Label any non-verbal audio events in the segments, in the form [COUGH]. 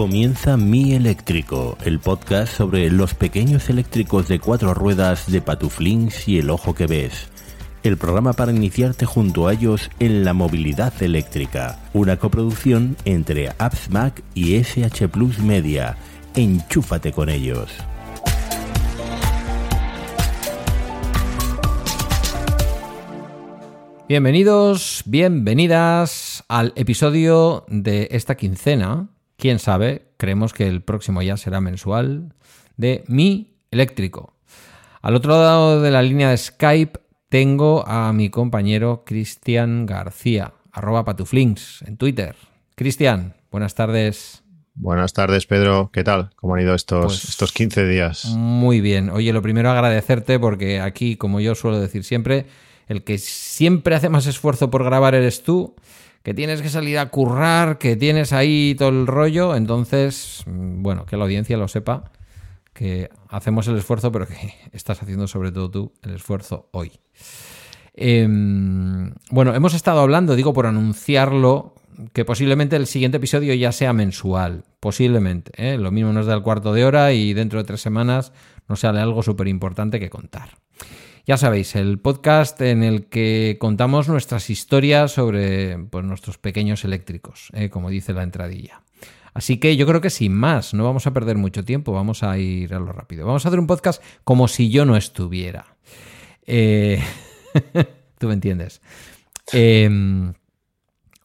Comienza Mi Eléctrico, el podcast sobre los pequeños eléctricos de cuatro ruedas de Patuflings y el ojo que ves. El programa para iniciarte junto a ellos en la movilidad eléctrica. Una coproducción entre Apps Mac y SH Plus Media. Enchúfate con ellos. Bienvenidos, bienvenidas al episodio de esta quincena. Quién sabe, creemos que el próximo ya será mensual de Mi Eléctrico. Al otro lado de la línea de Skype tengo a mi compañero Cristian García, arroba patuflinks en Twitter. Cristian, buenas tardes. Buenas tardes, Pedro. ¿Qué tal? ¿Cómo han ido estos, Pues, estos 15 días? Muy bien. Oye, lo primero agradecerte porque aquí, como yo suelo decir siempre, el que siempre hace más esfuerzo por grabar eres tú, que tienes que salir a currar, que tienes ahí todo el rollo. Entonces, bueno, que la audiencia lo sepa, que hacemos el esfuerzo, pero que [LAUGHS] estás haciendo sobre todo tú el esfuerzo hoy. Em, bueno, hemos estado hablando, digo por anunciarlo, que posiblemente el siguiente episodio ya sea mensual. Posiblemente. ¿eh? Lo mismo nos da el cuarto de hora y dentro de tres semanas nos sale algo súper importante que contar. Ya sabéis, el podcast en el que contamos nuestras historias sobre pues, nuestros pequeños eléctricos, ¿eh? como dice la entradilla. Así que yo creo que sin más, no vamos a perder mucho tiempo, vamos a ir a lo rápido. Vamos a hacer un podcast como si yo no estuviera. Eh, [LAUGHS] Tú me entiendes. Eh,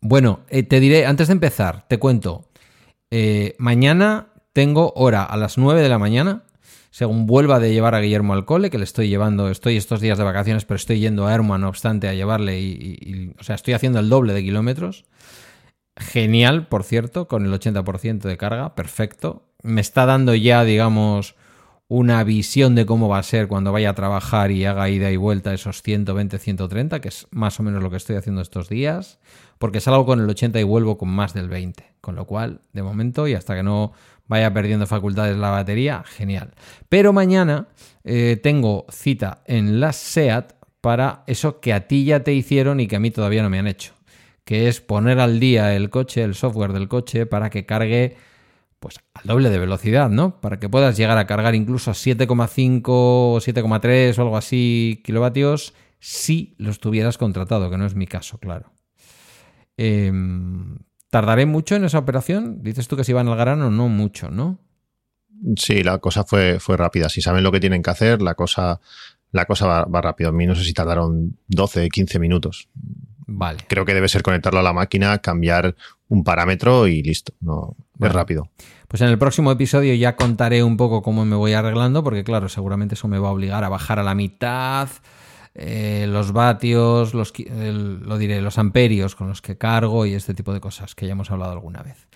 bueno, eh, te diré, antes de empezar, te cuento. Eh, mañana tengo hora a las 9 de la mañana, según vuelva de llevar a Guillermo al cole, que le estoy llevando, estoy estos días de vacaciones, pero estoy yendo a Herma, no obstante, a llevarle y, y- y- o sea, estoy haciendo el doble de kilómetros. Genial, por cierto, con el 80% de carga, perfecto. Me está dando ya, digamos, una visión de cómo va a ser cuando vaya a trabajar y haga ida y vuelta esos 120, 130, que es más o menos lo que estoy haciendo estos días, porque salgo con el 80 y vuelvo con más del 20. Con lo cual, de momento, y hasta que no vaya perdiendo facultades la batería, genial. Pero mañana eh, tengo cita en la SEAT para eso que a ti ya te hicieron y que a mí todavía no me han hecho, que es poner al día el coche, el software del coche, para que cargue pues al doble de velocidad, ¿no? Para que puedas llegar a cargar incluso a 7,5 o 7,3 o algo así kilovatios si los tuvieras contratado, que no es mi caso, claro. Em, ¿Tardaré mucho en esa operación? Dices tú que si van al grano, no mucho, ¿no? Sí, la cosa fue, fue rápida. Si saben lo que tienen que hacer, la cosa, la cosa va, va rápido. A mí no sé si tardaron 12, 15 minutos. Vale. Creo que debe ser conectarlo a la máquina, cambiar un parámetro y listo. No, es rápido. Pues en el próximo episodio ya contaré un poco cómo me voy arreglando, porque claro, seguramente eso me va a obligar a bajar a la mitad eh, los vatios, los, el- lo diré, los amperios con los que cargo y este tipo de cosas que ya hemos hablado alguna vez.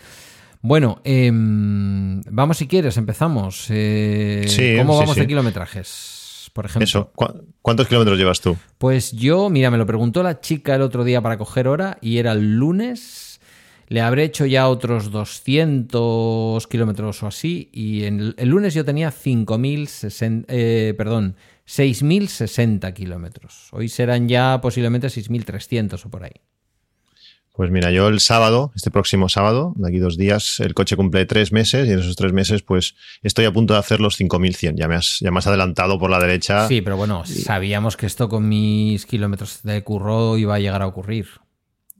Bueno, em, vamos si quieres, empezamos. Eh, Sí, ¿Cómo sí, vamos sí. de kilometrajes? Por ejemplo. Eso. ¿cu- ¿Cuántos kilómetros llevas tú? Pues yo, mira, me lo preguntó la chica el otro día para coger hora y era el lunes. Le habré hecho ya otros 200 kilómetros o así. Y en el, el lunes yo tenía 5.060, eh, perdón, 6.060 kilómetros. Hoy serán ya posiblemente 6.300 o por ahí. Pues mira, yo el sábado, este próximo sábado, de aquí dos días, el coche cumple tres meses y en esos tres meses, pues estoy a punto de hacer los 5100. Ya me has, ya me has adelantado por la derecha. Sí, pero bueno, sabíamos que esto con mis kilómetros de curro iba a llegar a ocurrir.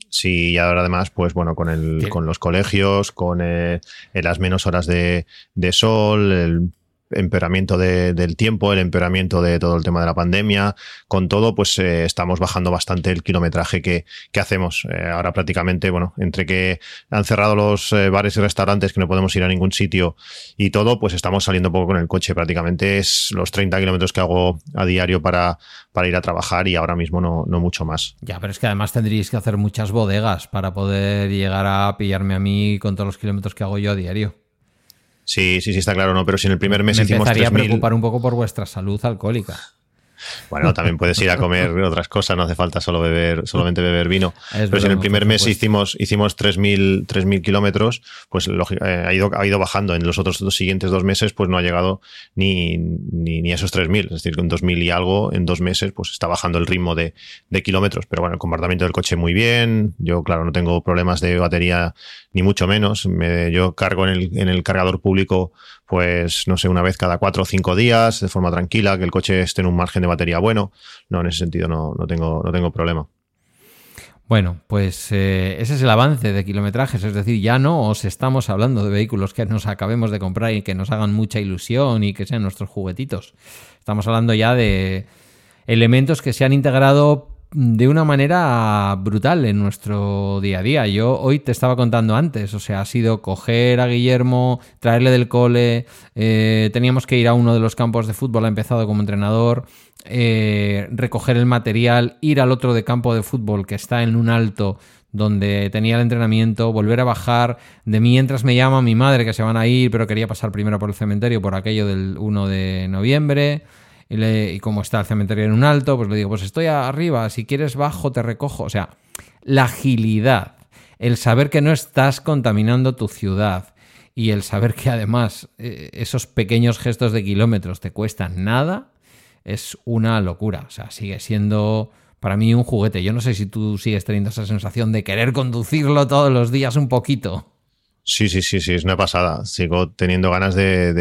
Sí, y ahora además, pues bueno, con, el, Sí. con los colegios, con eh, eh, las menos horas de, de sol, el empeoramiento de- del tiempo, el empeoramiento de todo el tema de la pandemia, con todo, pues eh, estamos bajando bastante el kilometraje que, que hacemos. Eh, ahora prácticamente, bueno, entre que han cerrado los eh, bares y restaurantes, que no podemos ir a ningún sitio y todo, pues estamos saliendo poco con el coche. Prácticamente es los 30 kilómetros que hago a diario para, para ir a trabajar y ahora mismo no, no mucho más. Ya, pero es que además tendríais que hacer muchas bodegas para poder llegar a pillarme a mí con todos los kilómetros que hago yo a diario. Sí, sí, sí, está claro, ¿no? Pero si en el primer mes Me hicimos empezaría a 3.000... preocupar un poco por vuestra salud alcohólica. Bueno, también puedes ir a comer [LAUGHS] otras cosas, no hace falta solo beber, solamente beber vino. Pero si en el primer mes hicimos, hicimos 3.000 kilómetros, pues eh, ha, ido, ha ido bajando. En los otros dos siguientes dos meses, pues no ha llegado ni, ni, a esos 3.000. Es decir, con 2.000 y algo en dos meses, pues está bajando el ritmo de, de kilómetros. Pero bueno, el comportamiento del coche muy bien. Yo, claro, no tengo problemas de batería ni mucho menos. Me, yo cargo en el, en el cargador público, pues no sé, una vez cada cuatro o cinco días, de forma tranquila, que el coche esté en un margen de batería bueno. No, en ese sentido no, no, tengo, no tengo problema. Bueno, pues eh, ese es el avance de kilometrajes, es decir, ya no os estamos hablando de vehículos que nos acabemos de comprar y que nos hagan mucha ilusión y que sean nuestros juguetitos. Estamos hablando ya de elementos que se han integrado de una manera brutal en nuestro día a día. Yo hoy te estaba contando antes, o sea, ha sido coger a Guillermo, traerle del cole, eh, teníamos que ir a uno de los campos de fútbol, ha empezado como entrenador, eh, recoger el material, ir al otro de campo de fútbol que está en un alto donde tenía el entrenamiento, volver a bajar, de mientras me llama mi madre que se van a ir, pero quería pasar primero por el cementerio por aquello del 1 de noviembre y, como está el cementerio en un alto, pues le digo, pues estoy arriba, si quieres bajo te recojo. O sea, la agilidad, el saber que no estás contaminando tu ciudad y el saber que además eh, esos pequeños gestos de kilómetros te cuestan nada, es una locura. O sea, sigue siendo para mí un juguete. Yo no sé si tú sigues teniendo esa sensación de querer conducirlo todos los días un poquito. Sí, sí, sí, sí, es una pasada. Sigo teniendo ganas de,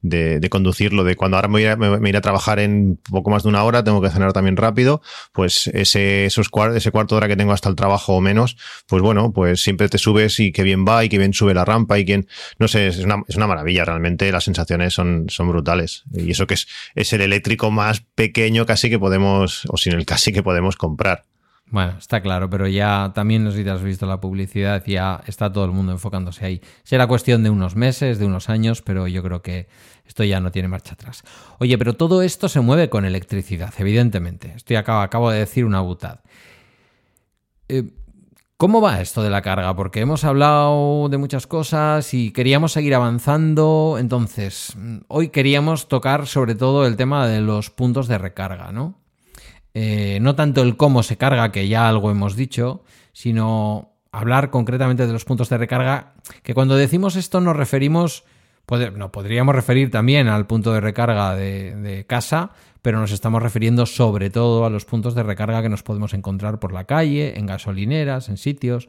de, conducirlo. De cuando ahora me iré, a, a trabajar en poco más de una hora, tengo que cenar también rápido, pues ese, esos ese cuarto de hora que tengo hasta el trabajo o menos, pues bueno, pues siempre te subes y qué bien va y qué bien sube la rampa y quién, no sé, es una, es una maravilla. Realmente las sensaciones son, son brutales. Y eso que es, es el eléctrico más pequeño casi que podemos, o sin el casi que podemos comprar. Bueno, está claro, pero ya también no sé si te has visto la publicidad, ya está todo el mundo enfocándose ahí. Será cuestión de unos meses, de unos años, pero yo creo que esto ya no tiene marcha atrás. Oye, pero todo esto se mueve con electricidad, evidentemente. Estoy acabo, acabo de decir una butad. Eh, ¿Cómo va esto de la carga? Porque hemos hablado de muchas cosas y queríamos seguir avanzando. Entonces, hoy queríamos tocar sobre todo el tema de los puntos de recarga, ¿no? Eh, no tanto el cómo se carga, que ya algo hemos dicho, sino hablar concretamente de los puntos de recarga, que cuando decimos esto nos referimos, no, podríamos referir también al punto de recarga de, casa, pero nos estamos refiriendo sobre todo a los puntos de recarga que nos podemos encontrar por la calle, en gasolineras, en sitios.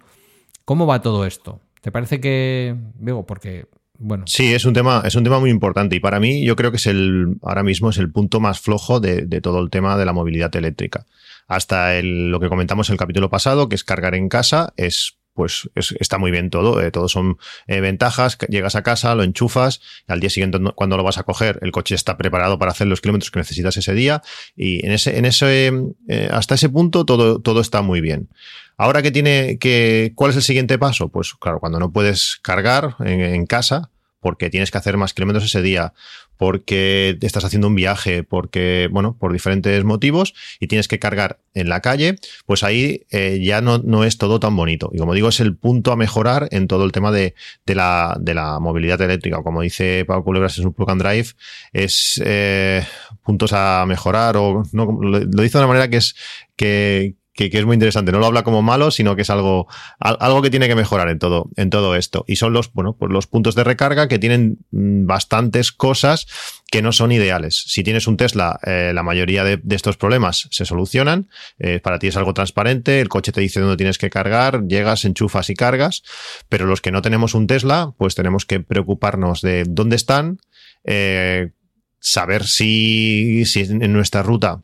¿Cómo va todo esto? ¿Te parece que, digo, porque bueno. Sí, es un tema, es un tema muy importante y para mí yo creo que es el, ahora mismo es el punto más flojo de, todo el tema de la movilidad eléctrica. Hasta lo que comentamos en el capítulo pasado, que es cargar en casa, es pues está muy bien todo. Eh, son eh, ventajas. Llegas a casa, lo enchufas, al día siguiente cuando lo vas a coger, el coche está preparado para hacer los kilómetros que necesitas ese día. Y en ese, en ese, eh, hasta ese punto todo, todo está muy bien. Ahora que tiene que, ¿cuál es el siguiente paso? Pues claro, cuando no puedes cargar en casa, porque tienes que hacer más kilómetros ese día, porque estás haciendo un viaje, porque, bueno, por diferentes motivos y tienes que cargar en la calle, pues ahí eh, ya no, no, es todo tan bonito. Y como digo, es el punto a mejorar en todo el tema de, de, la, de la, movilidad eléctrica. Como dice Pablo Culebras en su Plug and Drive, es eh, puntos a mejorar o no, lo, lo dice de una manera que es que, que, es muy interesante. No lo habla como malo, sino que es algo, algo que tiene que mejorar en todo, en todo esto. Y son los, bueno, pues los puntos de recarga que tienen mm, bastantes cosas que no son ideales. Si tienes un Tesla, eh, la mayoría de, estos problemas se solucionan. Eh, para ti es algo transparente, el coche te dice dónde tienes que cargar, llegas, enchufas y cargas. Pero los que no tenemos un Tesla, pues tenemos que preocuparnos de dónde están, eh, saber si, si en nuestra ruta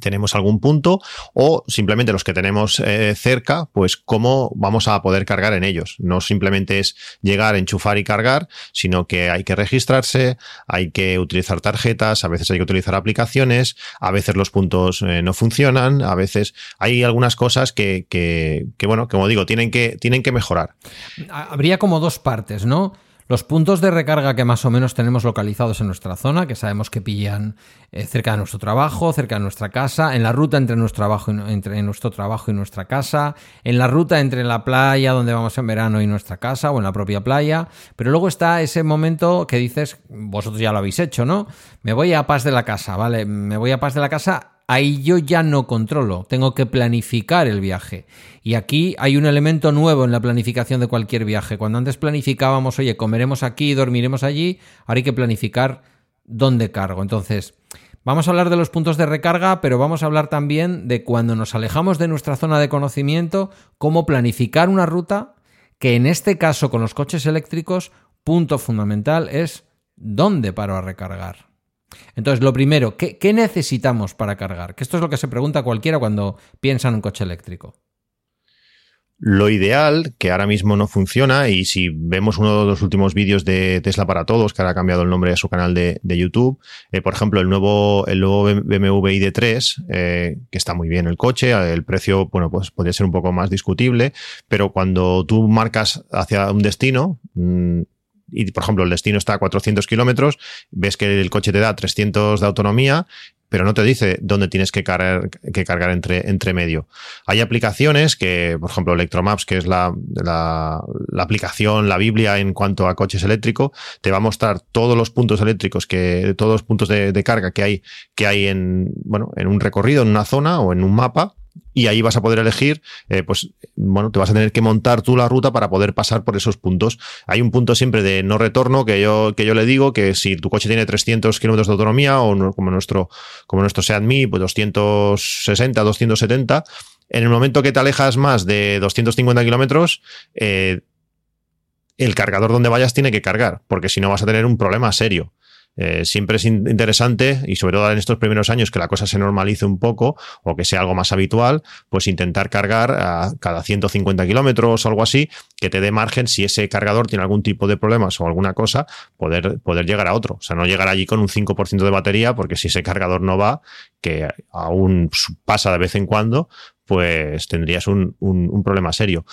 tenemos algún punto o simplemente los que tenemos eh, cerca, pues cómo vamos a poder cargar en ellos. No simplemente es llegar, enchufar y cargar, sino que hay que registrarse, hay que utilizar tarjetas, a veces hay que utilizar aplicaciones, a veces los puntos eh, no funcionan, a veces hay algunas cosas que, que, que, bueno, como digo, tienen que, tienen que mejorar. Habría como dos partes, ¿no? Los puntos de recarga que más o menos tenemos localizados en nuestra zona, que sabemos que pillan eh, cerca de nuestro trabajo, cerca de nuestra casa, en la ruta entre nuestro, trabajo y, entre nuestro trabajo y nuestra casa, en la ruta entre la playa donde vamos en verano y nuestra casa o en la propia playa. Pero luego está ese momento que dices, vosotros ya lo habéis hecho, ¿no? Me voy a Paz de la Casa, ¿vale? Me voy a Paz de la Casa ahí yo ya no controlo, tengo que planificar el viaje. Y aquí hay un elemento nuevo en la planificación de cualquier viaje. Cuando antes planificábamos, oye, comeremos aquí, dormiremos allí, ahora hay que planificar dónde cargo. Entonces, vamos a hablar de los puntos de recarga, pero vamos a hablar también de cuando nos alejamos de nuestra zona de conocimiento, cómo planificar una ruta, que en este caso con los coches eléctricos, punto fundamental es dónde paro a recargar. Entonces, lo primero, ¿qué, necesitamos para cargar? Que esto es lo que se pregunta cualquiera cuando piensa en un coche eléctrico. Lo ideal, que ahora mismo no funciona, y si vemos uno de los últimos vídeos de Tesla para Todos, que ahora ha cambiado el nombre de su canal de, YouTube, eh, por ejemplo, el nuevo, el nuevo BMW ID3, eh, que está muy bien el coche, el precio, bueno, pues podría ser un poco más discutible, pero cuando tú marcas hacia un destino, mm, y por ejemplo el destino está a 400 kilómetros, ves que el coche te da 300 de autonomía, pero no te dice dónde tienes que cargar, que cargar entre, entre medio. Hay aplicaciones que, por ejemplo, Electromaps, que es la, la, aplicación, la Biblia en cuanto a coches eléctricos, te va a mostrar todos los puntos eléctricos, que, todos los puntos de, de carga que hay, que hay en, bueno, en un recorrido, en una zona o en un mapa y ahí vas a poder elegir, eh, pues bueno, te vas a tener que montar tú la ruta para poder pasar por esos puntos. Hay un punto siempre de no retorno que yo, que yo le digo que si tu coche tiene 300 kilómetros de autonomía o como nuestro, como nuestro Seat Mi, pues 260, 270, en el momento que te alejas más de 250 kilómetros, eh, el cargador donde vayas tiene que cargar, porque si no vas a tener un problema serio. Eh, siempre es interesante, y sobre todo en estos primeros años, que la cosa se normalice un poco o que sea algo más habitual, pues intentar cargar a cada 150 kilómetros o algo así, que te dé margen si ese cargador tiene algún tipo de problemas o alguna cosa, poder, poder llegar a otro. O sea, no llegar allí con un 5% de batería, porque si ese cargador no va, que aún pasa de vez en cuando, pues tendrías un, un problema serio.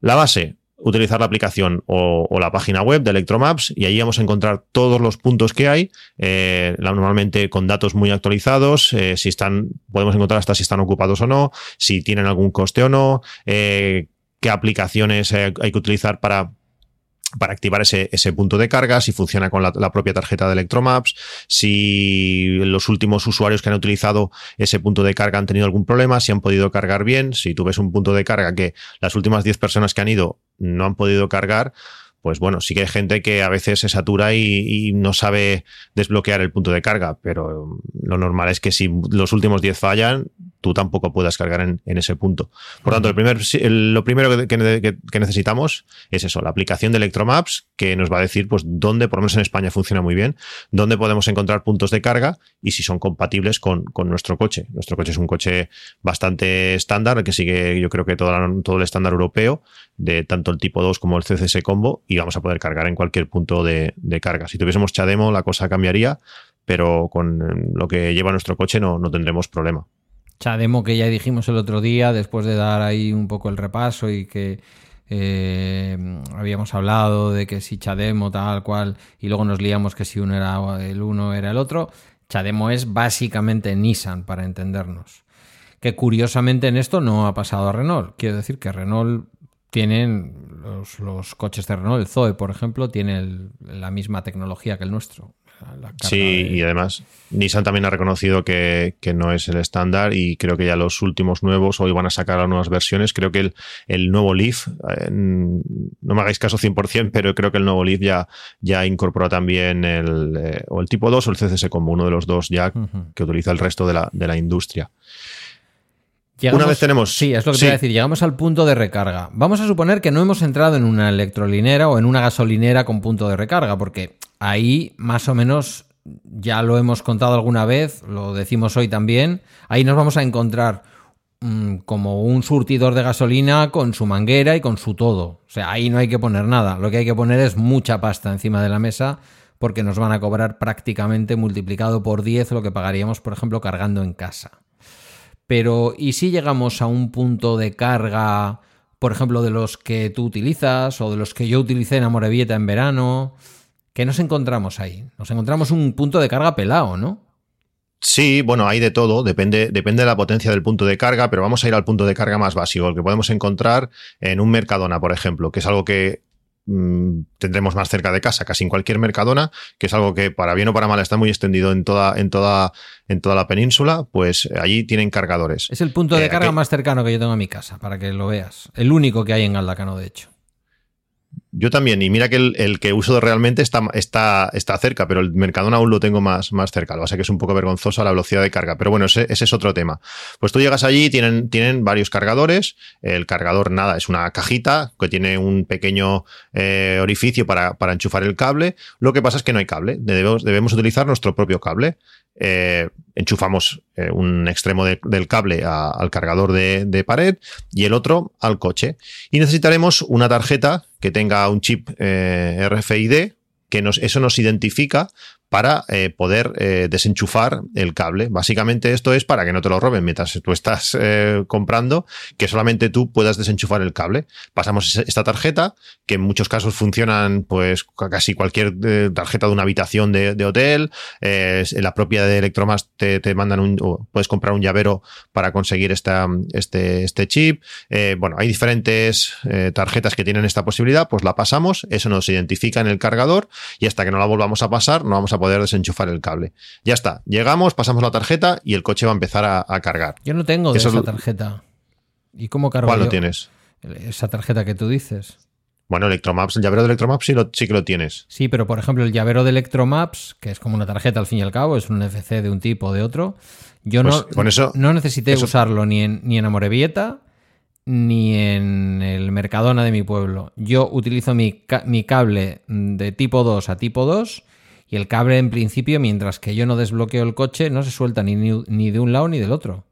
La base, utilizar la aplicación o, la página web de Electromaps y ahí vamos a encontrar todos los puntos que hay, eh, normalmente con datos muy actualizados, eh, si están, podemos encontrar hasta si están ocupados o no, si tienen algún coste o no, eh, qué aplicaciones hay que utilizar para para activar ese, ese, punto de carga, si funciona con la, propia tarjeta de Electromaps, si los últimos usuarios que han utilizado ese punto de carga han tenido algún problema, si han podido cargar bien, si tú ves un punto de carga que las últimas 10 personas que han ido no han podido cargar, pues bueno, sí que hay gente que a veces se satura y, no sabe desbloquear el punto de carga, pero lo normal es que si los últimos 10 fallan, tú tampoco puedas cargar en, ese punto. Por tanto, lo primero que, necesitamos es eso, la aplicación de Electromaps, que nos va a decir pues dónde, por lo menos en España funciona muy bien, dónde podemos encontrar puntos de carga y si son compatibles con, nuestro coche. Nuestro coche es un coche bastante estándar, que sigue yo creo que todo, el estándar europeo, de tanto el tipo 2 como el CCS Combo, y vamos a poder cargar en cualquier punto de, carga. Si tuviésemos Chademo, la cosa cambiaría, pero con lo que lleva nuestro coche no tendremos problema. Chademo que ya dijimos el otro día, después de dar ahí un poco el repaso y que eh, habíamos hablado de que si Chademo tal cual, y luego nos liamos que si uno era el uno era el otro. Chademo es básicamente Nissan, para entendernos. Que curiosamente en esto no ha pasado a Renault. Quiero decir que Renault tienen los, coches de Renault, el Zoe, por ejemplo, tiene la misma tecnología que el nuestro. Sí, y además Nissan también ha reconocido que, no es el estándar y creo que ya los últimos nuevos hoy van a sacar las nuevas versiones. Creo que el, el nuevo Leaf, eh, no me hagáis caso 100%, pero creo que el nuevo Leaf ya, ya incorpora también el, eh, o el tipo 2 o el CCS como uno de los dos ya que utiliza el resto de la, de la industria. Una vez tenemos. Sí, es lo que te iba a decir. Llegamos al punto de recarga. Vamos a suponer que no hemos entrado en una electrolinera o en una gasolinera con punto de recarga, porque ahí más o menos ya lo hemos contado alguna vez, lo decimos hoy también. Ahí nos vamos a encontrar mm, como un surtidor de gasolina con su manguera y con su todo. O sea, ahí no hay que poner nada. Lo que hay que poner es mucha pasta encima de la mesa porque nos van a cobrar prácticamente multiplicado por 10 lo que pagaríamos, por ejemplo, cargando en casa. Pero, ¿y si llegamos a un punto de carga, por ejemplo, de los que tú utilizas o de los que yo utilicé en Amorebieta en verano. ¿Qué nos encontramos ahí? Nos encontramos un punto de carga pelado, ¿no? Sí, bueno, hay de todo, depende, depende de la potencia del punto de carga, pero vamos a ir al punto de carga más básico, el que podemos encontrar en un Mercadona, por ejemplo, que es algo que Mm, tendremos más cerca de casa, casi en cualquier mercadona, que es algo que para bien o para mal está muy extendido en toda, en toda, en toda la península, pues allí tienen cargadores. Es el punto de eh, carga más cercano que yo tengo a mi casa, para que lo veas. El único que hay en Galdacano, de hecho. Yo también, y mira que el, que uso realmente está, está, está cerca, pero el Mercadona aún lo tengo más, más cerca. Lo que pasa es que es un poco vergonzoso la velocidad de carga, pero bueno, ese, es otro tema. Pues tú llegas allí, tienen, tienen varios cargadores. El cargador, nada, es una cajita que tiene un pequeño eh, orificio para, para, enchufar el cable. Lo que pasa es que no hay cable, debemos, debemos utilizar nuestro propio cable. Eh, enchufamos eh, un extremo del cable al cargador de, pared y el otro al coche. Y necesitaremos una tarjeta que tenga un chip eh, RFID, que nos, eso nos identifica para eh, poder eh, desenchufar el cable. Básicamente esto es para que no te lo roben mientras tú estás eh, comprando, que solamente tú puedas desenchufar el cable. Pasamos esta tarjeta, que en muchos casos funcionan pues casi cualquier tarjeta de una habitación de, hotel, la propia de Electromas te, te mandan un, puedes comprar un llavero para conseguir esta, este, este chip. bueno, hay diferentes tarjetas que tienen esta posibilidad, pues la pasamos, eso nos identifica en el cargador y hasta que no la volvamos a pasar, no vamos a poder desenchufar el cable. Ya está, llegamos, pasamos la tarjeta y el coche va a empezar a, cargar. Yo no tengo de esa tarjeta. ¿Y cómo cargo ¿Cuál lo tienes? Esa tarjeta que tú dices. Bueno, Electromaps, el llavero de Electromaps sí, sí, que lo tienes. Sí, pero por ejemplo, el llavero de Electromaps, que es como una tarjeta al fin y al cabo, es un NFC de un tipo o de otro. Yo no, pues con eso, no necesité usarlo ni en, ni en Amorebieta ni en el Mercadona de mi pueblo. Yo utilizo mi, mi cable de tipo 2 a tipo 2 y el cable, en principio, mientras que yo no desbloqueo el coche, no se suelta ni, ni de un lado ni del otro.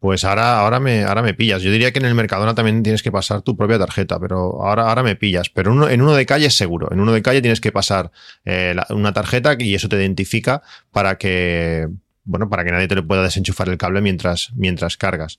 Pues ahora, ahora, me, ahora me pillas. Yo diría que en el Mercadona también tienes que pasar tu propia tarjeta, pero ahora, ahora me pillas. Pero en uno de calle es seguro. En uno de calle tienes que pasar eh, una tarjeta y eso te identifica para que, bueno, para que nadie te le pueda desenchufar el cable mientras, mientras cargas.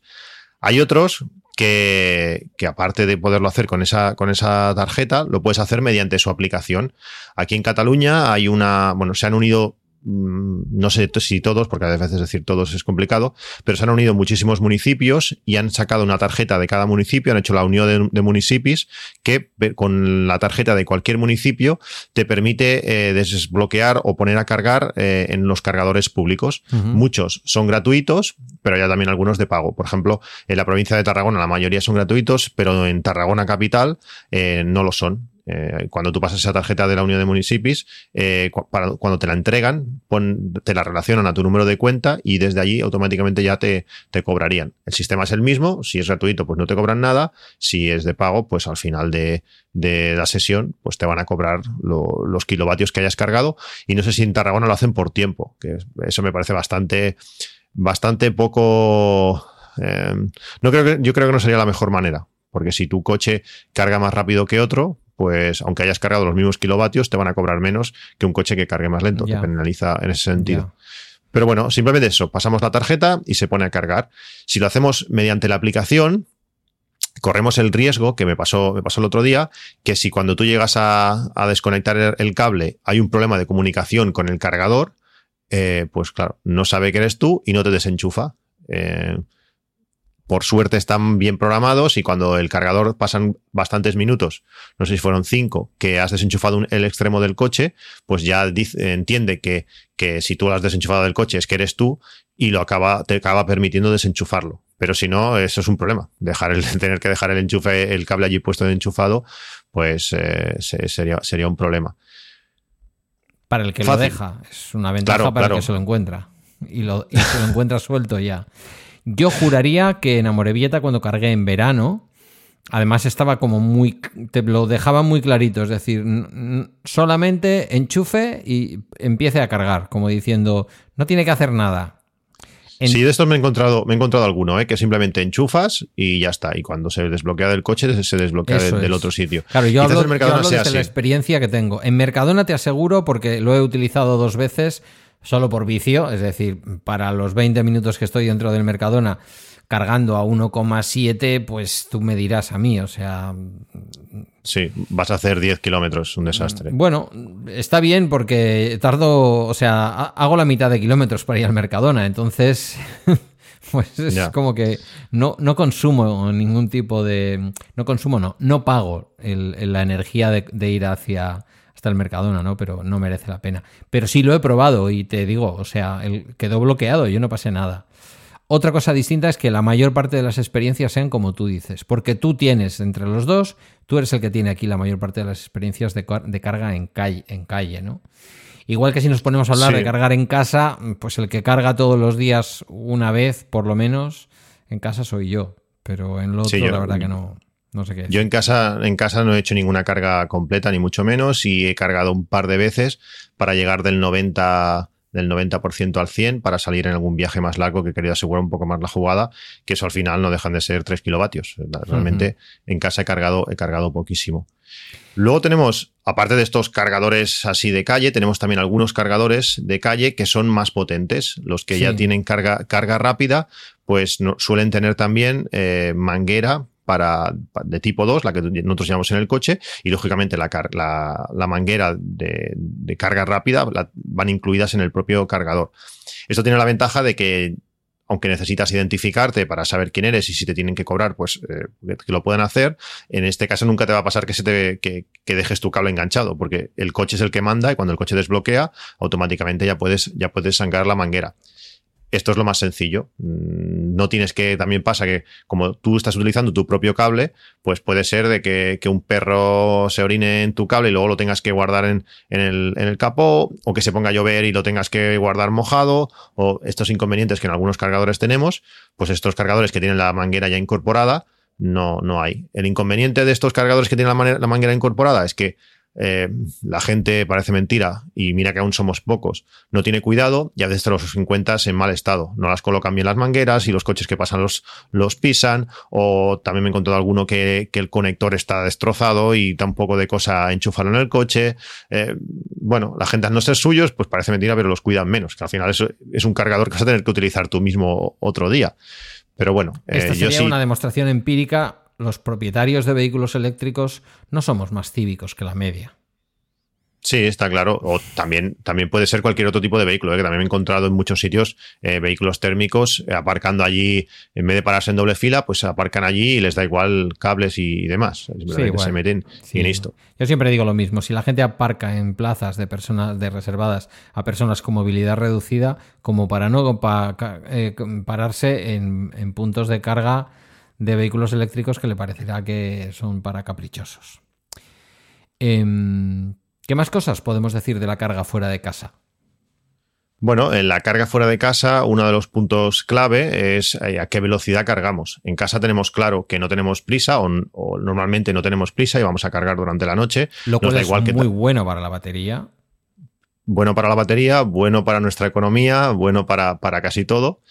Hay otros que, aparte de poderlo hacer con esa, con esa tarjeta, lo puedes hacer mediante su aplicación. Aquí en Cataluña hay una, bueno, se han unido no sé si todos, porque a veces decir todos es complicado, pero se han unido muchísimos municipios y han sacado una tarjeta de cada municipio, han hecho la unión de, municipios que con la tarjeta de cualquier municipio te permite eh, desbloquear o poner a cargar eh, en los cargadores públicos. Muchos son gratuitos, pero hay también algunos de pago. Por ejemplo, en la provincia de Tarragona la mayoría son gratuitos, pero en Tarragona capital eh, no lo son. Eh, cuando tú pasas esa tarjeta de la Unión de Municipios, eh, cuando te la entregan, te la relacionan a tu número de cuenta y desde allí automáticamente ya te, te, cobrarían. El sistema es el mismo, si es gratuito, pues no te cobran nada, si es de pago, pues al final de, la sesión, pues te van a cobrar los kilovatios que hayas cargado y no sé si en Tarragona lo hacen por tiempo, que eso me parece bastante, bastante poco... Eh, no creo que, yo creo que no sería la mejor manera, porque si tu coche carga más rápido que otro, pues aunque hayas cargado los mismos kilovatios, te van a cobrar menos que un coche que cargue más lento, te penaliza en ese sentido. Pero bueno, simplemente eso, pasamos la tarjeta y se pone a cargar. Si lo hacemos mediante la aplicación, corremos el riesgo que me pasó, me pasó el otro día, que si cuando tú llegas a, desconectar el, cable hay un problema de comunicación con el cargador, eh, pues claro, no sabe que eres tú y no te desenchufa. Eh, por suerte están bien programados y cuando el cargador pasan bastantes minutos, no sé si fueron cinco, que has desenchufado el extremo del coche, pues ya entiende que, que si tú lo has desenchufado del coche es que eres tú y lo acaba, te acaba permitiendo desenchufarlo. Pero si no, eso es un problema. Dejar el, [LAUGHS] tener que dejar el enchufe, el cable allí puesto de enchufado, pues eh, sería, sería un problema. Para el que lo deja, es una ventaja para el que se lo encuentra. Y, lo, y se lo encuentra [LAUGHS] suelto ya. Yo juraría que en Amorebieta cuando cargué en verano, además estaba como muy, te lo dejaba muy clarito, es decir, solamente enchufe y empiece a cargar, como diciendo, no tiene que hacer nada. Sí, de estos me he encontrado, me he encontrado alguno, ¿eh? que simplemente enchufas y ya está. Y cuando se desbloquea del coche, se desbloquea del, otro sitio. Claro, yo hablo, yo hablo desde la experiencia que tengo. En Mercadona te aseguro, porque lo he utilizado dos veces, solo por vicio, es decir, para los 20 minutos que estoy dentro del Mercadona cargando a 1,7, pues tú me dirás a mí, o sea... Sí, vas a hacer 10 kilómetros, un desastre. Bueno, está bien porque tardo, o sea, hago la mitad de kilómetros para ir al Mercadona, entonces... [LAUGHS] pues es como que no, no consumo ningún tipo de... No consumo, no, no pago la energía de, ir hacia hasta el Mercadona, ¿no? Pero no merece la pena. Pero sí lo he probado y te digo, o sea, quedó bloqueado, yo no pasé nada. Otra cosa distinta es que la mayor parte de las experiencias sean como tú dices, porque tú tienes entre los dos, tú eres el que tiene aquí la mayor parte de las experiencias de, carga en calle, en calle, ¿no? Igual que si nos ponemos a hablar de cargar en casa, pues el que carga todos los días una vez, por lo menos, en casa soy yo. Pero en lo otro, la verdad que no, no sé qué. Yo en casa, en casa no he hecho ninguna carga completa, ni mucho menos, y he cargado un par de veces para llegar del 90 del 90% al 100 para salir en algún viaje más largo que he querido asegurar un poco más la jugada, que eso al final no dejan de ser 3 kilovatios. Realmente en casa he cargado, he cargado poquísimo. Luego tenemos, aparte de estos cargadores así de calle, tenemos también algunos cargadores de calle que son más potentes. Los que ya tienen carga, carga rápida, pues no, suelen tener también eh, manguera para, de tipo 2, la que nosotros llamamos en el coche, y lógicamente la, la, manguera de, carga rápida van incluidas en el propio cargador. Esto tiene la ventaja de que aunque necesitas identificarte para saber quién eres y si te tienen que cobrar, pues eh, que lo puedan hacer. En este caso nunca te va a pasar que se te que, dejes tu cable enganchado, porque el coche es el que manda y cuando el coche desbloquea, automáticamente ya puedes, ya puedes sangrar la manguera. Esto es lo más sencillo. No tienes que, también pasa que como tú estás utilizando tu propio cable, pues puede ser de que, un perro se orine en tu cable y luego lo tengas que guardar en, el, en, el, capó, o que se ponga a llover y lo tengas que guardar mojado, o estos inconvenientes que en algunos cargadores tenemos, pues estos cargadores que tienen la manguera ya incorporada, no, no hay. El inconveniente de estos cargadores que tienen la, la manguera incorporada es que eh, la gente parece mentira y mira que aún somos pocos, no tiene cuidado y a veces los encuentras en mal estado. No las colocan bien las mangueras y los coches que pasan los, los pisan o también me he encontrado alguno que, el conector está destrozado y tampoco de cosa enchufarlo en el coche. Eh, bueno, la gente al no ser suyos, pues parece mentira, pero los cuidan menos, que al final es, es un cargador que vas a tener que utilizar tú mismo otro día. Pero bueno, eh, Esta sería una demostración empírica los propietarios de vehículos eléctricos no somos más cívicos que la media. Sí, está claro. O también, también puede ser cualquier otro tipo de vehículo, ¿eh? que también me he encontrado en muchos sitios eh, vehículos térmicos eh, aparcando allí, en vez de pararse en doble fila, pues aparcan allí y les da igual cables y, demás. se meten y listo. Yo siempre digo lo mismo, si la gente aparca en plazas de personas de reservadas a personas con movilidad reducida, como para no pararse en puntos de carga de vehículos eléctricos que le parecerá que son para caprichosos. Em, ¿Qué más cosas podemos decir de la carga fuera de casa? Bueno, en la carga fuera de casa, uno de los puntos clave es eh, a qué velocidad cargamos. En casa tenemos claro que no tenemos prisa o, normalmente no tenemos prisa y vamos a cargar durante la noche. Lo cual es muy bueno para la batería. Bueno para la batería, bueno para nuestra economía, bueno para, para casi todo.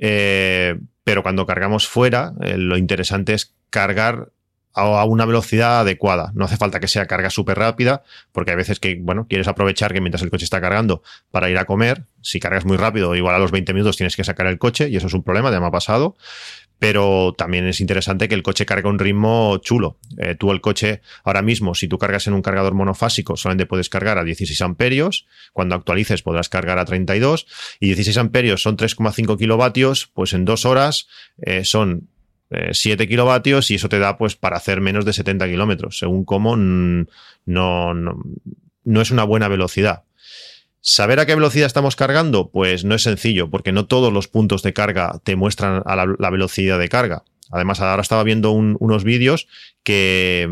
Eh, pero cuando cargamos fuera, eh, lo interesante es cargar a una velocidad adecuada. No hace falta que sea carga súper rápida, porque hay veces que, bueno, quieres aprovechar que mientras el coche está cargando para ir a comer, si cargas muy rápido, igual a los 20 minutos tienes que sacar el coche y eso es un problema, ya me ha pasado pero también es interesante que el coche cargue a un ritmo chulo. Eh, tú el coche, ahora mismo, si tú cargas en un cargador monofásico, solamente puedes cargar a 16 amperios. Cuando actualices podrás cargar a 32. Y 16 amperios son 3,5 kilovatios, pues en dos horas eh, son 7 eh, kilovatios y eso te da pues para hacer menos de 70 kilómetros. Según cómo, no, no, no es una buena velocidad. ¿Saber a qué velocidad estamos cargando? Pues no es sencillo, porque no todos los puntos de carga te muestran a la, velocidad de carga. Además, ahora estaba viendo unos vídeos que,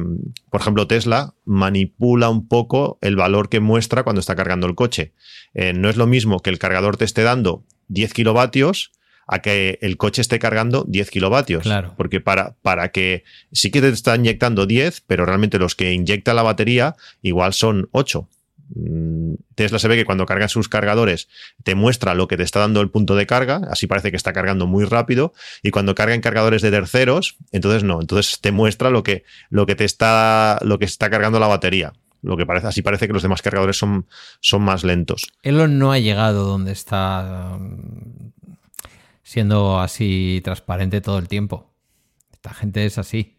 por ejemplo, Tesla manipula un poco el valor que muestra cuando está cargando el coche. Eh, no es lo mismo que el cargador te esté dando 10 kilovatios a que el coche esté cargando 10 kilovatios. Claro. Porque para, para que sí que te está inyectando 10, pero realmente los que inyecta la batería igual son 8. Mm, Tesla se ve que cuando carga sus cargadores te muestra lo que te está dando el punto de carga, así parece que está cargando muy rápido, y cuando carga en cargadores de terceros, entonces no, entonces te muestra lo que, lo que te está, lo que está cargando la batería. Lo que parece, así parece que los demás cargadores son, son más lentos. Elon no ha llegado donde está siendo así transparente todo el tiempo. Esta gente es así.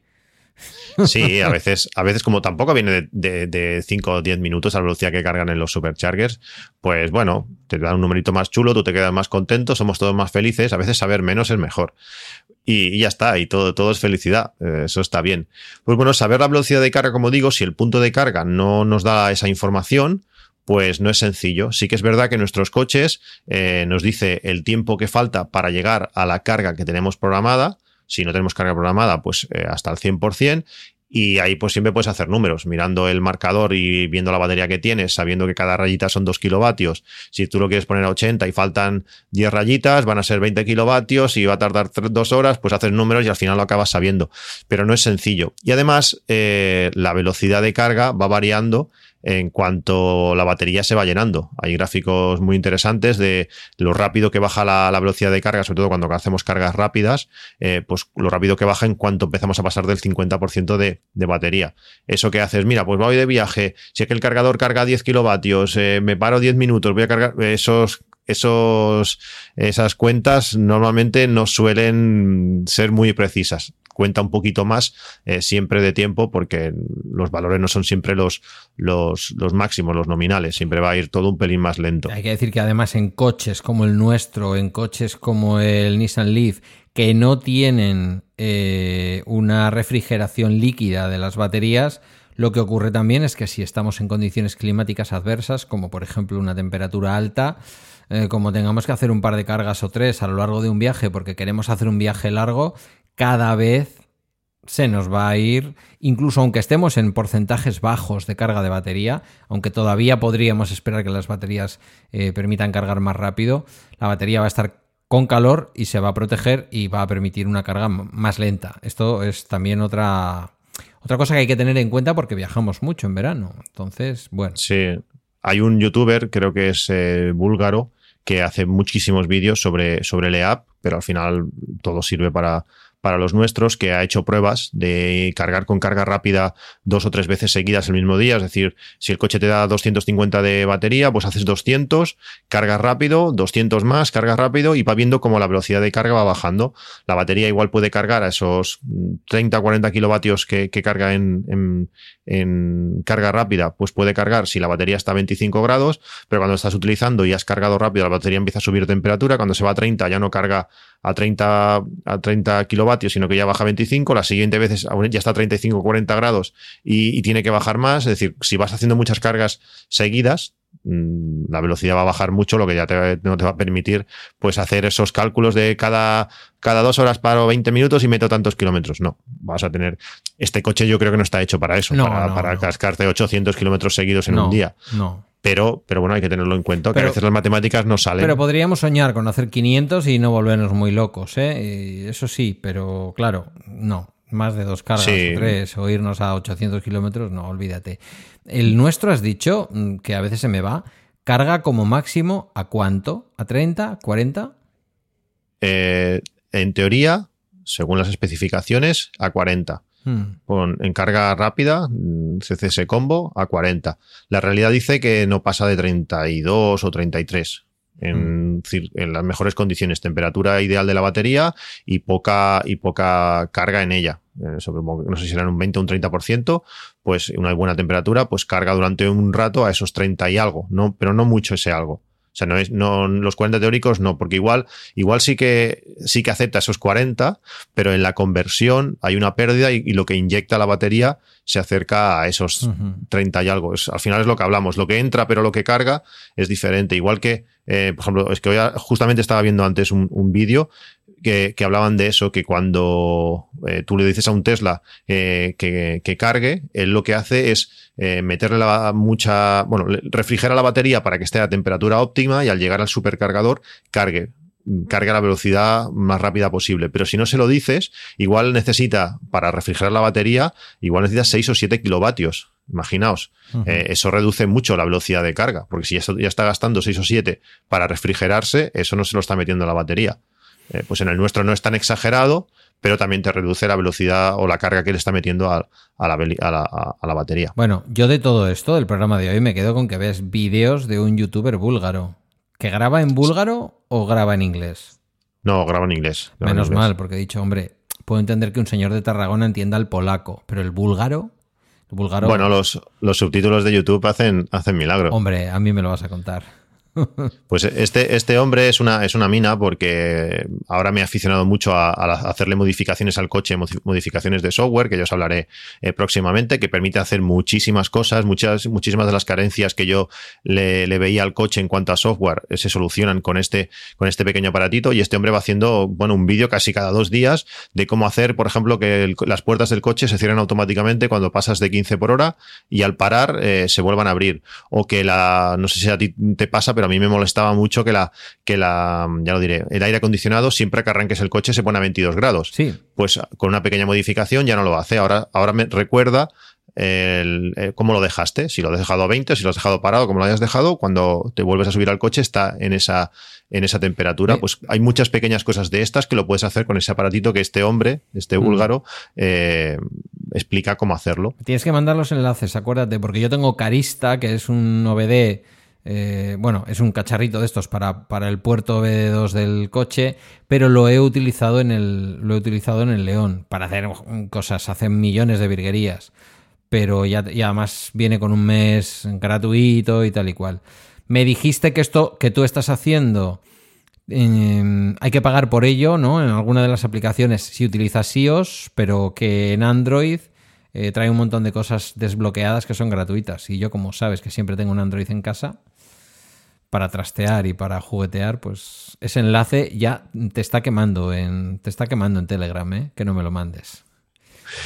Sí, a veces, a veces como tampoco viene de 5 o 10 minutos la velocidad que cargan en los superchargers, pues bueno, te dan un numerito más chulo, tú te quedas más contento, somos todos más felices, a veces saber menos es mejor. Y, ya está, y todo, todo es felicidad, eh, eso está bien. Pues bueno, saber la velocidad de carga, como digo, si el punto de carga no nos da esa información, pues no es sencillo. Sí que es verdad que nuestros coches eh, nos dice el tiempo que falta para llegar a la carga que tenemos programada, si no tenemos carga programada, pues eh, hasta el 100%. Y ahí pues siempre puedes hacer números, mirando el marcador y viendo la batería que tienes, sabiendo que cada rayita son 2 kilovatios. Si tú lo quieres poner a 80 y faltan 10 rayitas, van a ser 20 kilovatios y va a tardar 2 horas, pues haces números y al final lo acabas sabiendo. Pero no es sencillo. Y además, eh, la velocidad de carga va variando en cuanto la batería se va llenando. Hay gráficos muy interesantes de lo rápido que baja la, velocidad de carga, sobre todo cuando hacemos cargas rápidas, eh, pues lo rápido que baja en cuanto empezamos a pasar del 50% de, batería. Eso que haces, mira, pues voy de viaje, si es que el cargador carga 10 kilovatios, eh, me paro 10 minutos, voy a cargar esos esos, esas cuentas normalmente no suelen ser muy precisas cuenta un poquito más eh, siempre de tiempo porque los valores no son siempre los, los, los, máximos, los nominales, siempre va a ir todo un pelín más lento. Hay que decir que además en coches como el nuestro, en coches como el Nissan Leaf, que no tienen eh, una refrigeración líquida de las baterías, lo que ocurre también es que si estamos en condiciones climáticas adversas, como por ejemplo una temperatura alta, eh, como tengamos que hacer un par de cargas o tres a lo largo de un viaje porque queremos hacer un viaje largo, cada vez se nos va a ir, incluso aunque estemos en porcentajes bajos de carga de batería, aunque todavía podríamos esperar que las baterías eh, permitan cargar más rápido, la batería va a estar con calor y se va a proteger y va a permitir una carga más lenta. Esto es también otra, otra cosa que hay que tener en cuenta porque viajamos mucho en verano. Entonces, bueno. Sí, hay un youtuber, creo que es eh, búlgaro, que hace muchísimos vídeos sobre, sobre el pero al final todo sirve para, para los nuestros que ha hecho pruebas de cargar con carga rápida dos o tres veces seguidas el mismo día. Es decir, si el coche te da 250 de batería, pues haces 200, cargas rápido, 200 más, cargas rápido y va viendo cómo la velocidad de carga va bajando. La batería igual puede cargar a esos 30 40 kilovatios que, carga en, en, carga rápida, pues puede cargar si la batería está a 25 grados, pero cuando estás utilizando y has cargado rápido, la batería empieza a subir temperatura. Cuando se va a 30 ya no carga a 30, a 30 kilovatios, sino que ya baja a 25, la siguiente vez ya está a 35 40 grados y, tiene que bajar más. Es decir, si vas haciendo muchas cargas seguidas, mm, la velocidad va a bajar mucho, lo que ya no te va a permitir pues hacer esos cálculos de cada, cada dos horas paro 20 minutos y meto tantos kilómetros. No, vas a tener... Este coche yo creo que no está hecho para eso, para, para cascarte 800 kilómetros seguidos en un día. No. Pero, pero bueno, hay que tenerlo en cuenta, que a veces las matemáticas no salen. Pero podríamos soñar con hacer 500 y no volvernos muy locos, ¿eh? eso sí, pero claro, no. Más de dos cargas o tres, o irnos a 800 kilómetros, no, olvídate. El nuestro, has dicho, mm, que a veces se me va, carga como máximo a cuánto? ¿A 30? ¿40? Eh, en teoría, según las especificaciones, a 40. Hmm. Con, en carga rápida, CCS combo, a 40. La realidad dice que no pasa de 32 o 33. En, hmm. en, las mejores condiciones, temperatura ideal de la batería y poca, y poca carga en ella. Eh, no sé si serán un 20 o un 30%, pues una buena temperatura, pues carga durante un rato a esos 30 y algo, no, pero no mucho ese algo. O sea, no es, no, los 40 teóricos no, porque igual, igual sí que, sí que acepta esos 40, pero en la conversión hay una pérdida y, lo que inyecta la batería se acerca a esos 30 y algo. al final es lo que hablamos. Lo que entra, pero lo que carga es diferente. Igual que, eh, por ejemplo, es que hoy justamente estaba viendo antes un, un vídeo que, hablaban de eso, que cuando eh, tú le dices a un Tesla eh, que, cargue, él lo que hace es eh, meterle la, mucha, bueno, refrigera la batería para que esté a temperatura óptima y al llegar al supercargador cargue carga la velocidad más rápida posible. Pero si no se lo dices, igual necesita, para refrigerar la batería, igual necesita 6 o 7 kilovatios. Imaginaos, eso reduce mucho la velocidad de carga, porque si ya está gastando 6 o 7 para refrigerarse, eso no se lo está metiendo a la batería. Eh, pues en el nuestro no es tan exagerado, pero también te reduce la velocidad o la carga que le está metiendo a, la, a la, batería. Bueno, yo de todo esto, del programa de hoy, me quedo con que ves vídeos de un youtuber búlgaro. ¿Que graba en búlgaro o graba en inglés? No, graba en inglés. Menos mal, porque he dicho, hombre, puedo entender que un señor de Tarragona entienda el polaco, pero el búlgaro... Bueno, los, los subtítulos de YouTube hacen, hacen milagro. Hombre, a mí me lo vas a contar. Pues este, este hombre es una, es una mina porque ahora me he aficionado mucho a, hacerle modificaciones al coche, modificaciones de software, que yo os hablaré eh, próximamente, que permite hacer muchísimas cosas, muchas, muchísimas de las carencias que yo le, veía al coche en cuanto a software eh, se solucionan con este, con este pequeño aparatito y este hombre va haciendo bueno, un vídeo casi cada dos días de cómo hacer, por ejemplo, que las puertas del coche se cierren automáticamente cuando pasas de 15 por hora y al parar eh, se vuelvan a abrir. O que la, no sé si a ti te pasa, pero a mí me molestaba mucho que la, que la, ya lo diré, el aire acondicionado siempre que arranques el coche se pone a 22 grados. Sí. Pues con una pequeña modificación ya no lo hace. Ahora, ahora me recuerda el, eh, cómo lo dejaste, si lo has dejado a 20, si lo has dejado parado, como lo hayas dejado, cuando te vuelves a subir al coche está en esa, en esa temperatura. Pues hay muchas pequeñas cosas de estas que lo puedes hacer con ese aparatito que este hombre, este mm. búlgaro, eh, explica cómo hacerlo. Tienes que mandar los enlaces, acuérdate, porque yo tengo Carista, que es un OBD eh, bueno, es un cacharrito de estos para, para, el puerto B2 del coche, pero lo he utilizado en el, lo he utilizado en el León para hacer cosas, hacen millones de virguerías, pero ya, ya además viene con un mes gratuito y tal y cual. Me dijiste que esto que tú estás haciendo em, hay que pagar por ello, ¿no? En alguna de las aplicaciones si utilizas iOS, pero que en Android eh, trae un montón de cosas desbloqueadas que son gratuitas. Y yo, como sabes que siempre tengo un Android en casa, para trastear y para juguetear, pues ese enlace ya te está quemando en, te está quemando en Telegram, ¿eh? que no me lo mandes.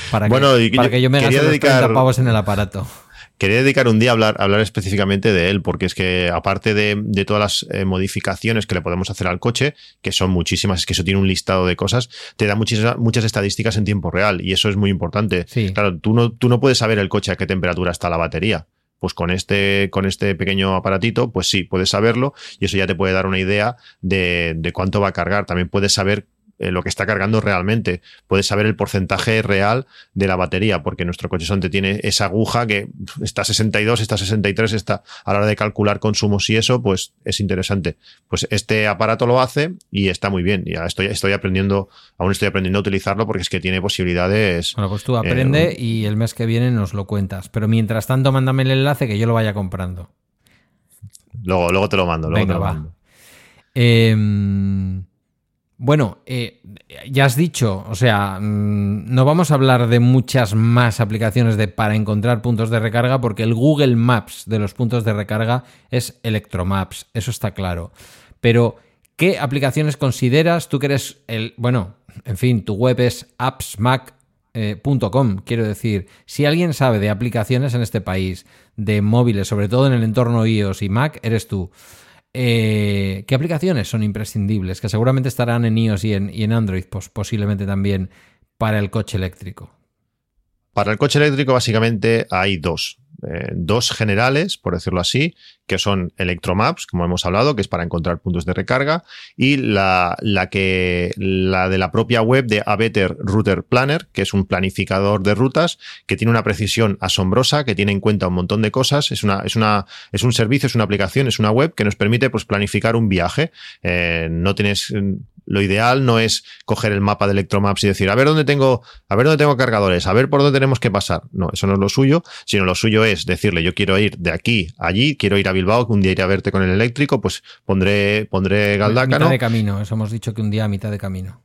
Para que, bueno, para que yo me gaste dedicar... los pavos en el aparato. [LAUGHS] Quería dedicar un día a hablar, hablar específicamente de él, porque es que aparte de, todas las eh, modificaciones que le podemos hacer al coche, que son muchísimas, es que eso tiene un listado de cosas, te da muchas, muchas estadísticas en tiempo real y eso es muy importante. Claro, tú no, tú no puedes saber el coche a qué temperatura está la batería pues con este, con este pequeño aparatito, pues sí, puedes saberlo y eso ya te puede dar una idea de, de cuánto va a cargar. También puedes saber eh, lo que está cargando realmente. Puedes saber el porcentaje real de la batería, porque nuestro coche sonte tiene esa aguja que está 62, está 63, está a la hora de calcular consumos y eso, pues es interesante. Pues este aparato lo hace y está muy bien. Ya estoy, estoy aprendiendo, aún estoy aprendiendo a utilizarlo porque es que tiene posibilidades. Bueno, pues tú aprende eh, y el mes que viene nos lo cuentas. Pero mientras tanto, mándame el enlace que yo lo vaya comprando. Luego, luego te lo mando. Luego te lo mando. Eh, bueno, eh, ya has dicho, o sea, mm, no vamos a hablar de muchas más aplicaciones de, para encontrar puntos de recarga porque el Google Maps de los puntos de recarga es Electromaps, eso está claro. Pero, ¿qué aplicaciones consideras? Tú que eres el, bueno, en fin, tu web es appsmac.com, eh, quiero decir, si alguien sabe de aplicaciones en este país, de móviles, sobre todo en el entorno iOS y Mac, eres tú. Eh, ¿Qué aplicaciones son imprescindibles? Que seguramente estarán en iOS y en, Android, posiblemente también para el coche eléctrico. Para el coche eléctrico básicamente hay dos. Eh, dos generales, por decirlo así, que son Electromaps, como hemos hablado, que es para encontrar puntos de recarga, y la, la, que, la de la propia web de A Better Router Planner, que es un planificador de rutas que tiene una precisión asombrosa, que tiene en cuenta un montón de cosas. Es, una, es, una, es un servicio, es una aplicación, es una web que nos permite pues, planificar un viaje. Eh, no tienes lo ideal no es coger el mapa de Electromaps y decir, a ver dónde tengo, a ver dónde tengo cargadores, a ver por dónde tenemos que pasar. No, eso no es lo suyo, sino lo suyo es decirle, yo quiero ir de aquí a allí, quiero ir a Bilbao, que un día iré a verte con el eléctrico, pues pondré, pondré Galdácano. Mitad de camino, eso hemos dicho que un día a mitad de camino.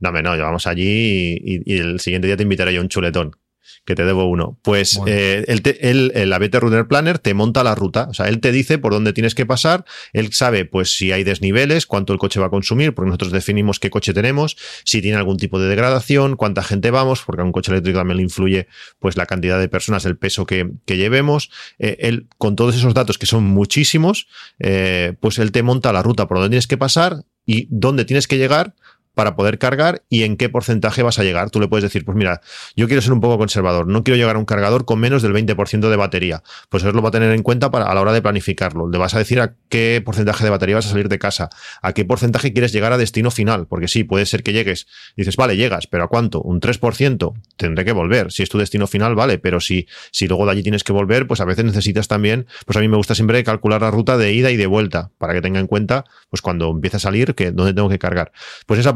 No, no, llevamos allí y, el siguiente día te invitaré yo a un chuletón que te debo uno. Pues eh, él, el ABT Runner Planner te monta la ruta. O sea, él te dice por dónde tienes que pasar. Él sabe, pues, si hay desniveles, cuánto el coche va a consumir, porque nosotros definimos qué coche tenemos, si tiene algún tipo de degradación, cuánta gente vamos, porque a un coche eléctrico también le influye, pues, la cantidad de personas, el peso que, llevemos. Eh, él, con todos esos datos, que son muchísimos, eh, pues él te monta la ruta por dónde tienes que pasar y dónde tienes que llegar para poder cargar y en qué porcentaje vas a llegar. Tú le puedes decir, pues mira, yo quiero ser un poco conservador, no quiero llegar a un cargador con menos del 20% de batería. Pues eso lo va a tener en cuenta para, a la hora de planificarlo. Le vas a decir a qué porcentaje de batería vas a salir de casa, a qué porcentaje quieres llegar a destino final, porque sí, puede ser que llegues, dices, vale, llegas, pero ¿a cuánto? ¿Un 3%? Tendré que volver. Si es tu destino final, vale, pero si, si luego de allí tienes que volver, pues a veces necesitas también, pues a mí me gusta siempre calcular la ruta de ida y de vuelta, para que tenga en cuenta, pues cuando empiece a salir, que dónde tengo que cargar. Pues esa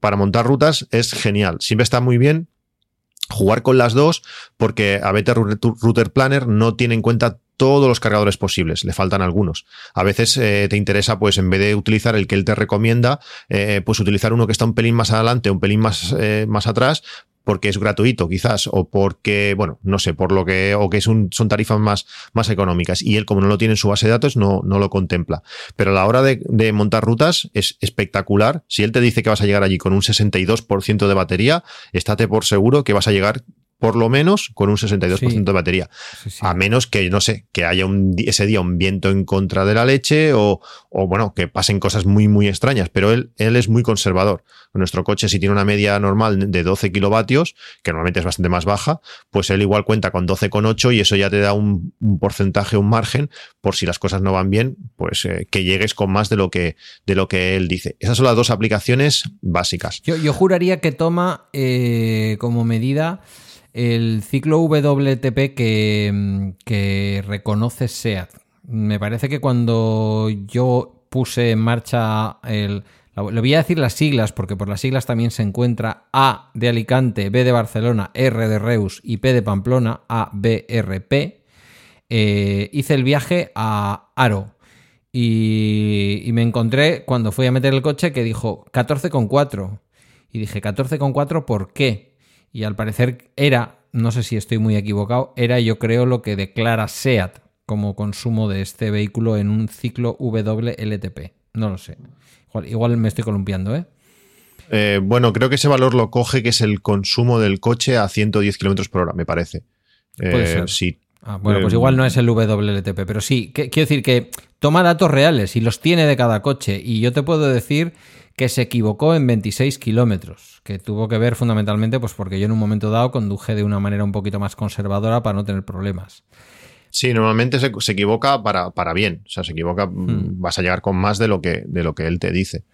para montar rutas es genial. Siempre está muy bien jugar con las dos porque a Better Router Planner no tiene en cuenta todos los cargadores posibles, le faltan algunos. A veces eh, te interesa, pues en vez de utilizar el que él te recomienda, eh, pues utilizar uno que está un pelín más adelante, un pelín más, eh, más atrás, porque es gratuito quizás o porque, bueno, no sé, por lo que, o que son tarifas más, más económicas y él como no lo tiene en su base de datos no, no lo contempla. Pero a la hora de, de montar rutas es espectacular. Si él te dice que vas a llegar allí con un 62% de batería, estate por seguro que vas a llegar por lo menos con un 62% de batería. A menos que, no sé, que haya un, ese día un viento en contra de la leche o, o, bueno, que pasen cosas muy, muy extrañas. Pero él, él es muy conservador. Nuestro coche, si tiene una media normal de 12 kilovatios, que normalmente es bastante más baja, pues él igual cuenta con 12,8 y eso ya te da un, porcentaje, un margen, por si las cosas no van bien, pues eh, que llegues con más de lo que, de lo que él dice. Esas son las dos aplicaciones básicas. Yo, yo juraría que toma eh, como medida el ciclo WTP que, reconoce SEAT. Me parece que cuando yo puse en marcha el... Le voy a decir las siglas porque por las siglas también se encuentra A de Alicante, B de Barcelona, R de Reus y P de Pamplona, ABRP. Eh, hice el viaje a Aro y, y, me encontré cuando fui a meter el coche que dijo 14,4. Y dije 14,4 ¿por qué? Y al parecer era, no sé si estoy muy equivocado, era yo creo lo que declara SEAT como consumo de este vehículo en un ciclo WLTP. No lo sé. Igual, me estoy columpiando, ¿eh? ¿eh? bueno, creo que ese valor lo coge, que es el consumo del coche a 110 kilómetros por hora, me parece. Puede ser. Sí. Ah, bueno, pues igual no es el WLTP, pero sí, quiero decir que toma datos reales y los tiene de cada coche. Y yo te puedo decir que se equivocó en 26 kilómetros, que tuvo que ver fundamentalmente pues porque yo en un momento dado conduje de una manera un poquito más conservadora para no tener problemas. Sí, normalmente se, equivoca para, para, bien. O sea, se equivoca, mm, hmm. vas a llegar con más de lo que, de lo que él te dice.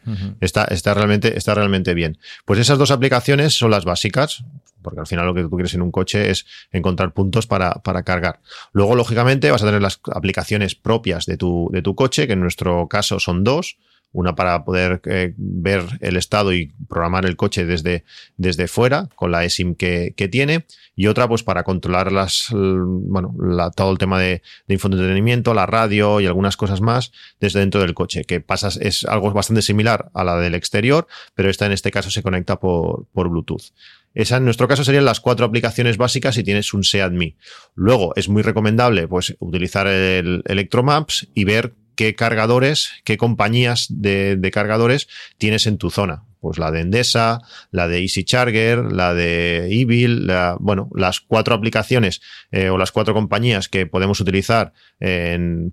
está, está, realmente, está realmente bien. Pues esas dos aplicaciones son las básicas, porque al final lo que tú quieres en un coche es encontrar puntos para, para cargar. Luego, lógicamente, vas a tener las aplicaciones propias de tu, de tu coche, que en nuestro caso son dos una para poder eh, ver el estado y programar el coche desde, desde fuera con la eSIM que, tiene y otra pues para controlar las, bueno, todo el tema de, de infoentretenimiento, la radio y algunas cosas más desde dentro del coche, que pasas, es algo bastante similar a la del exterior, pero esta en este caso se conecta por, por Bluetooth. Esa en nuestro caso serían las cuatro aplicaciones básicas si tienes un SeatMe. Luego es muy recomendable pues utilizar el Electromaps y ver qué cargadores, qué compañías de, cargadores tienes en tu zona. Pues la de Endesa, la de Easy Charger, la de Evil, bueno, las cuatro aplicaciones eh, o las cuatro compañías que podemos utilizar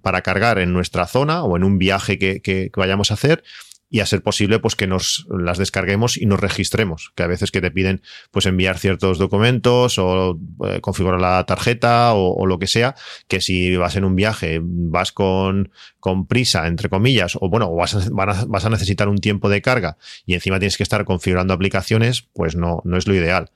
para cargar en nuestra zona o en un viaje que vayamos a hacer y a ser posible pues que nos las descarguemos y nos registremos, que a veces que te piden pues enviar ciertos documentos o eh, configurar la tarjeta o, lo que sea, que si vas en un viaje, vas con, con prisa, entre comillas, o bueno, vas a, vas a necesitar un tiempo de carga y encima tienes que estar configurando aplicaciones, pues no, no es lo ideal.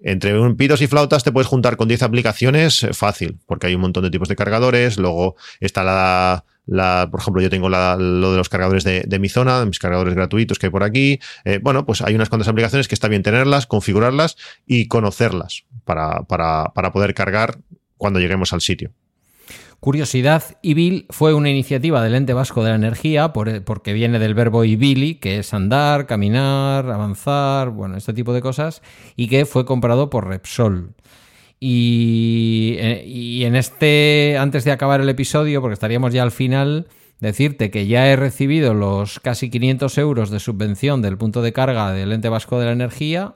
Entre un pitos y flautas te puedes juntar con 10 aplicaciones eh, fácil, porque hay un montón de tipos de cargadores, luego está la por ejemplo, yo tengo lo de los cargadores de, mi zona, de mis cargadores gratuitos que hay por aquí. Eh, bueno, pues hay unas cuantas aplicaciones que está bien tenerlas, configurarlas y conocerlas para, para, para poder cargar cuando lleguemos al sitio. Curiosidad, IBIL fue una iniciativa del ente vasco de la energía porque viene del verbo ibili, que es andar, caminar, avanzar, bueno, este tipo de cosas, y que fue comprado por Repsol. Eh, y, en este, antes de acabar el episodio, porque estaríamos ya al final, decirte que ya he recibido los casi 500 euros de subvención del punto de carga del ente vasco de la energía.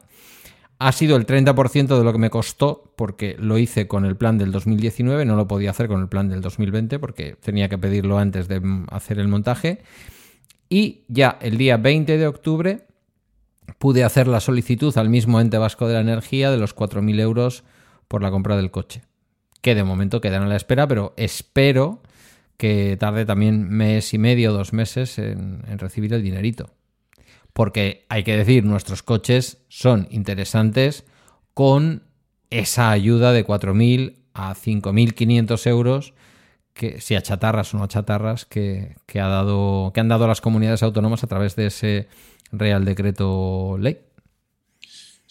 Ha sido el 30% de lo que me costó porque lo hice con el plan del 2019, no lo podía hacer con el plan del 2020 porque tenía que pedirlo antes de hacer el montaje. Y ya el día 20 de octubre pude hacer la solicitud al mismo ente vasco de la energía de los 4.000 euros por la compra del coche. Que de momento quedan a la espera, pero espero que tarde también mes y medio, dos meses en, recibir el dinerito. Porque hay que decir, nuestros coches son interesantes con esa ayuda de 4.000 a 5.500 euros que si a chatarras o no a chatarras que, ha dado, que han dado las comunidades autónomas a través de ese Real Decreto Ley.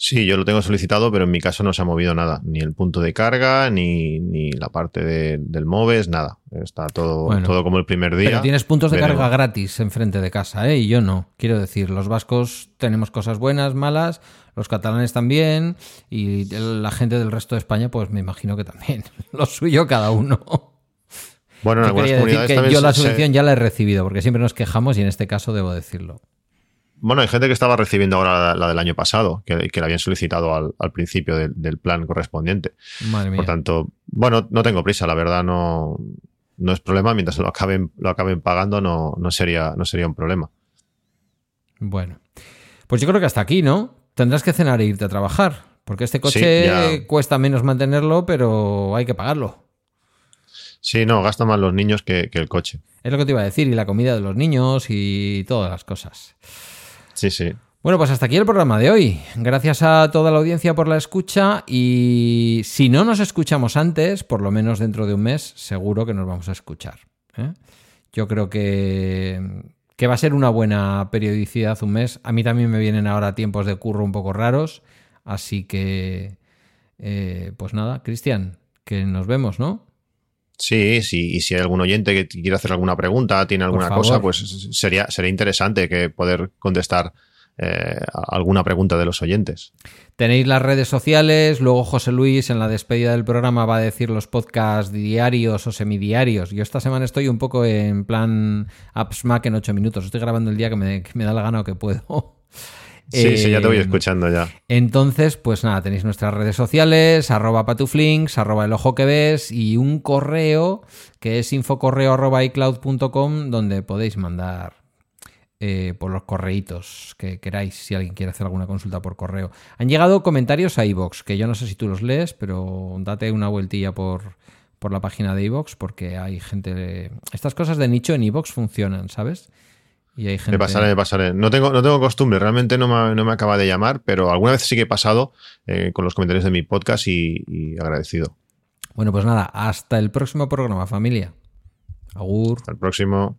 Sí, yo lo tengo solicitado, pero en mi caso no se ha movido nada. Ni el punto de carga, ni, la parte del MOVES, nada. Está todo, todo como el primer día. Pero tienes puntos de carga gratis enfrente de casa, ¿eh? Y yo no. Quiero decir, los vascos tenemos cosas buenas, malas, los catalanes también, y la gente del resto de España, pues me imagino que también. [LAUGHS] Lo suyo cada uno. Bueno, en algunas comunidades que Yo la subvención ya la he recibido, porque siempre nos quejamos y en este caso debo decirlo. Bueno, hay gente que estaba recibiendo ahora la, del año pasado, que, la habían solicitado al, principio del, plan correspondiente. Madre mía. Por tanto, bueno, no tengo prisa, la verdad no, no es problema. Mientras lo acaben, lo acaben pagando, no, no, sería, no sería un problema. Bueno, pues yo creo que hasta aquí, ¿no? Tendrás que cenar e irte a trabajar, porque este coche cuesta menos mantenerlo, pero hay que pagarlo. Sí, no, gasta más los niños que, el coche. Es lo que te iba a decir, y la comida de los niños y todas las cosas. Sí, sí. Bueno, pues hasta aquí el programa de hoy. Gracias a toda la audiencia por la escucha y si no nos escuchamos antes, por lo menos dentro de un mes, seguro que nos vamos a escuchar. ¿eh? Yo creo que, que va a ser una buena periodicidad un mes. A mí también me vienen ahora tiempos de curro un poco raros, así que, eh, pues nada, Cristian, que nos vemos, ¿no? Sí, sí, y si hay algún oyente que quiere hacer alguna pregunta, tiene alguna cosa, pues sería, sería interesante que poder contestar eh, alguna pregunta de los oyentes. Tenéis las redes sociales, luego José Luis en la despedida del programa va a decir los podcasts diarios o semidiarios. Yo esta semana estoy un poco en plan AppSmack en ocho minutos. Estoy grabando el día que me, que me da la gana o que puedo. Sí, sí, ya te voy eh, escuchando ya. Entonces, pues nada, tenéis nuestras redes sociales, arroba patuflinks, arroba el ojo que ves y un correo que es infocorreo arroba icloud.com donde podéis mandar eh, por los correitos que queráis si alguien quiere hacer alguna consulta por correo. Han llegado comentarios a iVox, que yo no sé si tú los lees, pero date una vueltilla por, por la página de iVox porque hay gente... Estas cosas de nicho en iVox funcionan, ¿sabes? Y hay gente... Me pasaré, me pasaré. No tengo, no tengo costumbre, realmente no me, acaba de llamar, pero alguna vez sí que he pasado eh, con los comentarios de mi podcast y, agradecido. Bueno, pues nada, hasta el próximo programa, familia. Agur. Hasta el próximo.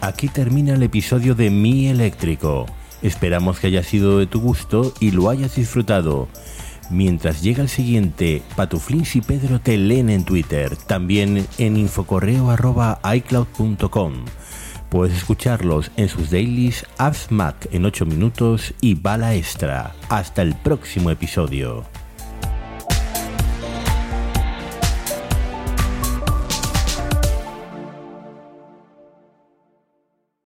Aquí termina el episodio de Mi Eléctrico Esperamos que haya sido de tu gusto y lo hayas disfrutado. Mientras llega el siguiente, Patuflins y Pedro te leen en Twitter, también en infocorreo.icloud.com. Puedes escucharlos en sus dailies Apps Mac en 8 minutos y Bala Extra. Hasta el próximo episodio.